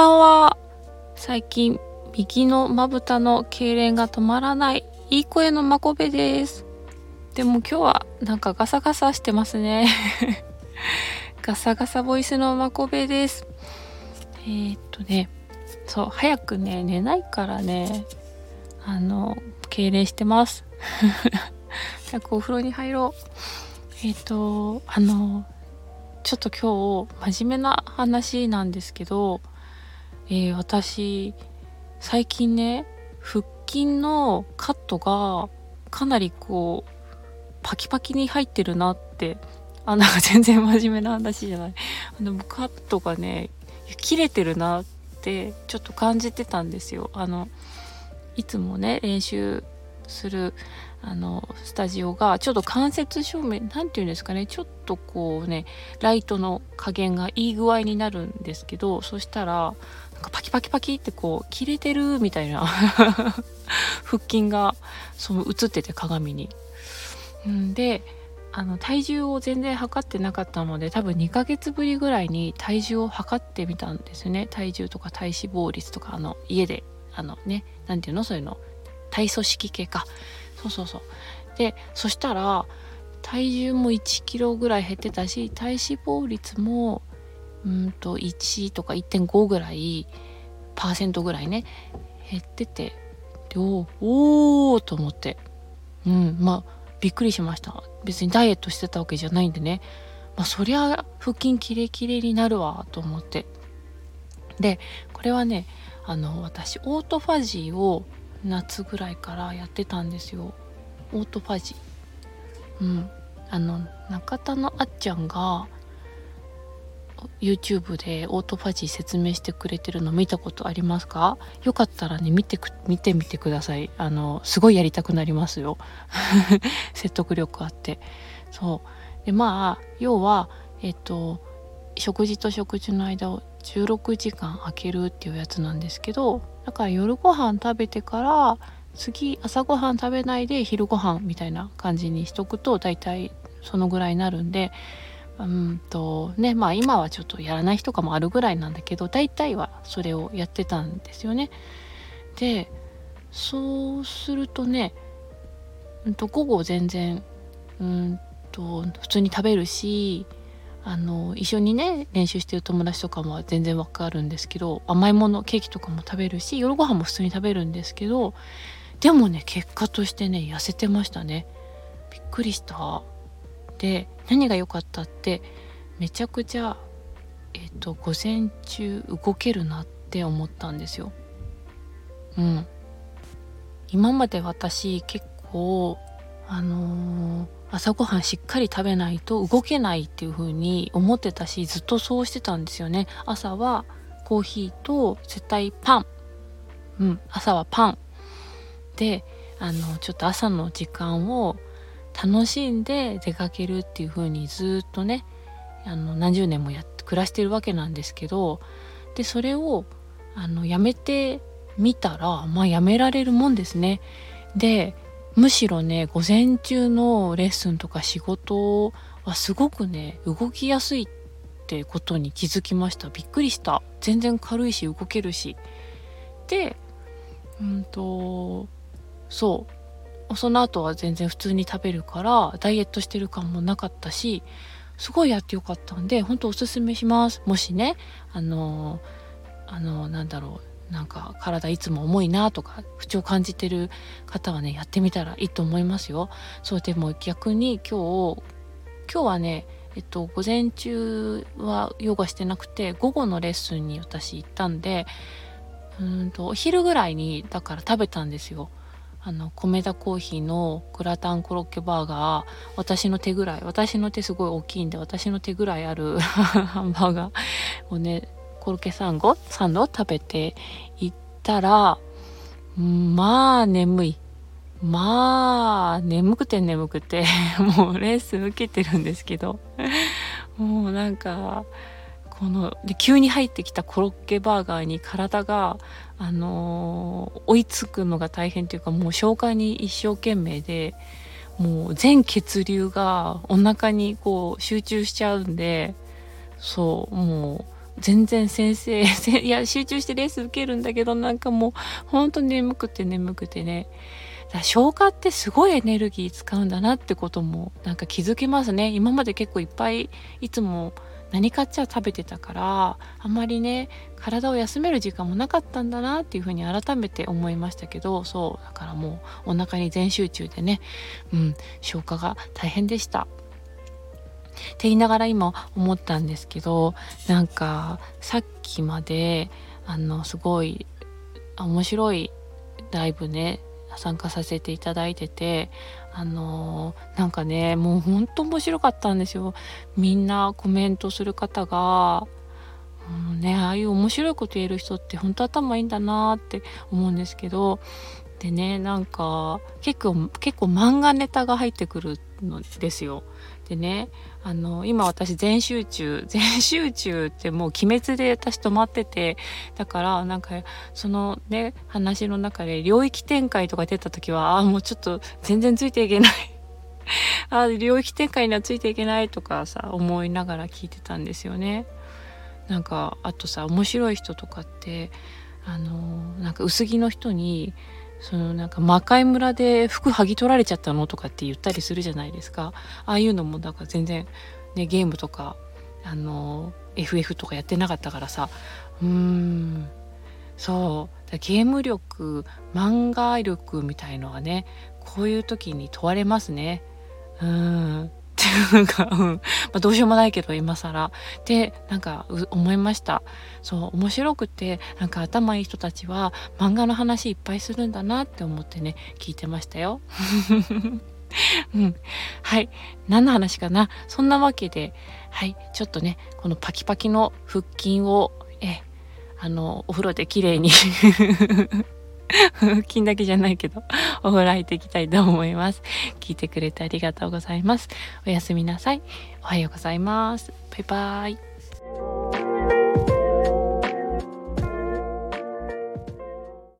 ばんは。最近、右のまぶたの痙攣が止まらない、いい声のまこべです。でも今日はなんかガサガサしてますね。ガサガサボイスのまこべです。えー、っとね、そう、早くね、寝ないからね、あの、痙攣してます。早くお風呂に入ろう。えっ、と、あの、ちょっと今日真面目な話なんですけど、えー、私最近ね腹筋のカットがかなりこうパキパキに入ってるなってあなんか全然真面目な話じゃない。あのカットがね切れてるなってちょっと感じてたんですよ。あのいつもね練習するあのスタジオがちょっと間接照明何て言うんですかねちょっとこうねライトの加減がいい具合になるんですけどそしたらなんかパキパキパキってこう切れてるみたいな 腹筋がその映ってて鏡に。んであの体重を全然測ってなかったので多分2ヶ月ぶりぐらいに体重を測ってみたんですね。体重とか体脂肪率とかあの家であのね何て言うの？そういうの。体組織系か。そうそうそう。でそしたら体重も1キロぐらい減ってたし体脂肪率もうんと1とか1.5ぐらいパーセントぐらいね減ってて。でおおと思って。うんまあびっくりしました。別にダイエットしてたわけじゃないんでね。まあそりゃ腹筋キレキレになるわと思って。でこれはねあの私オートファジーを夏ぐらいからやってたんですよ。オートファジー。うん。あの中田のあっちゃんが YouTube でオートファジー説明してくれてるの見たことありますか？よかったらね見てく見てみてください。あのすごいやりたくなりますよ。説得力あって。そう。でまあ要はえっと食事と食事の間を16時間空けるっていうやつなんですけどだから夜ご飯食べてから次朝ごはん食べないで昼ご飯みたいな感じにしとくと大体そのぐらいになるんでうんとねまあ今はちょっとやらない日とかもあるぐらいなんだけど大体はそれをやってたんですよね。でそうするとね、うん、と午後全然うんと普通に食べるしあの一緒にね練習してる友達とかも全然わかるんですけど甘いものケーキとかも食べるし夜ご飯も普通に食べるんですけどでもね結果としてね痩せてましたね。びっくりした。で何が良かったってめちゃくちゃえっ、と午前中動けるなって思ったんですよ。うん。今まで私結構あのー朝ごはんしっかり食べないと動けないっていう風に思ってたしずっとそうしてたんですよね。朝はコーヒーと絶対パン。うん朝はパン。であのちょっと朝の時間を楽しんで出かけるっていう風にずっとねあの何十年もやって暮らしてるわけなんですけどでそれをあのやめてみたらまあやめられるもんですね。でむしろね午前中のレッスンとか仕事はすごくね動きやすいってことに気づきました。びっくりした。全然軽いし動けるし。でうんとそう。その後は全然普通に食べるからダイエットしてる感もなかったしすごいやってよかったんで本当おすすめします。もしねあのあのなんだろう。なんか体いつも重いなとか不調感じてる方はねやってみたらいいと思いますよ。そうでも逆に今日今日はねえっと午前中はヨガしてなくて午後のレッスンに私行ったんでうんとお昼ぐらいにだから食べたんですよ。あの米田コーヒーのグラタンコロッケバーガー私の手ぐらい私の手すごい大きいんで私の手ぐらいある ハンバーガーをねコロッケサンゴサンドを食べていったら、まあ眠い。まあ眠くて眠くて もうレース受けてるんですけどもうなんかこので急に入ってきたコロッケバーガーに体が、あのー、追いつくのが大変というかもう消化に一生懸命でもう全血流がお腹にこう集中しちゃうんでそうもう全然先生 いや集中してレース受けるんだけどなんかもうほんと眠くて眠くてね消化ってすごいエネルギー使うんだなってこともなんか気づけますね今まで結構いっぱいいつも何かっちゃ食べてたからあんまりね体を休める時間もなかったんだなっていうふうに改めて思いましたけどそうだからもうお腹に全集中でね、うん、消化が大変でした。って言いながら今思ったんですけどなんかさっきまであのすごい面白いライブね参加させていただいててあの、なんかねもうほんと面白かったんですよ。みんなコメントする方が、うんね、ああいう面白いこと言える人って本当頭いいんだなって思うんですけどでねなんか結構結構漫画ネタが入ってくるのですよでねあの今私全集中 全集中ってもう鬼滅で私止まっててだからなんかそのね話の中で領域展開とか出た時はああもうちょっと全然ついていけない あ領域展開にはついていけないとかさ思いながら聞いてたんですよね。なんかあとさ面白い人とかってあのなんか薄着の人にそのなんか魔界村で服剥ぎ取られちゃったのとかって言ったりするじゃないですか。ああいうのもだか全然ねゲームとかあの FF とかやってなかったからさ。うーん。そう。ゲーム力漫画力みたいのはねこういう時に問われますね。うん。っていうか、うん。まあ、どうしようもないけど、今更。で、なんか、思いました。そう、面白くて、なんか頭いい人たちは、漫画の話いっぱいするんだなって思ってね、聞いてましたよ。うん。はい。何の話かな？そんなわけで、はい。ちょっとね、このパキパキの腹筋を、え、あの、お風呂で綺麗に 腹筋だけじゃないけど、お風呂入っていきたいと思います。聞いてくれてありがとうございます。おやすみなさい。おはようございます。バイバーイ。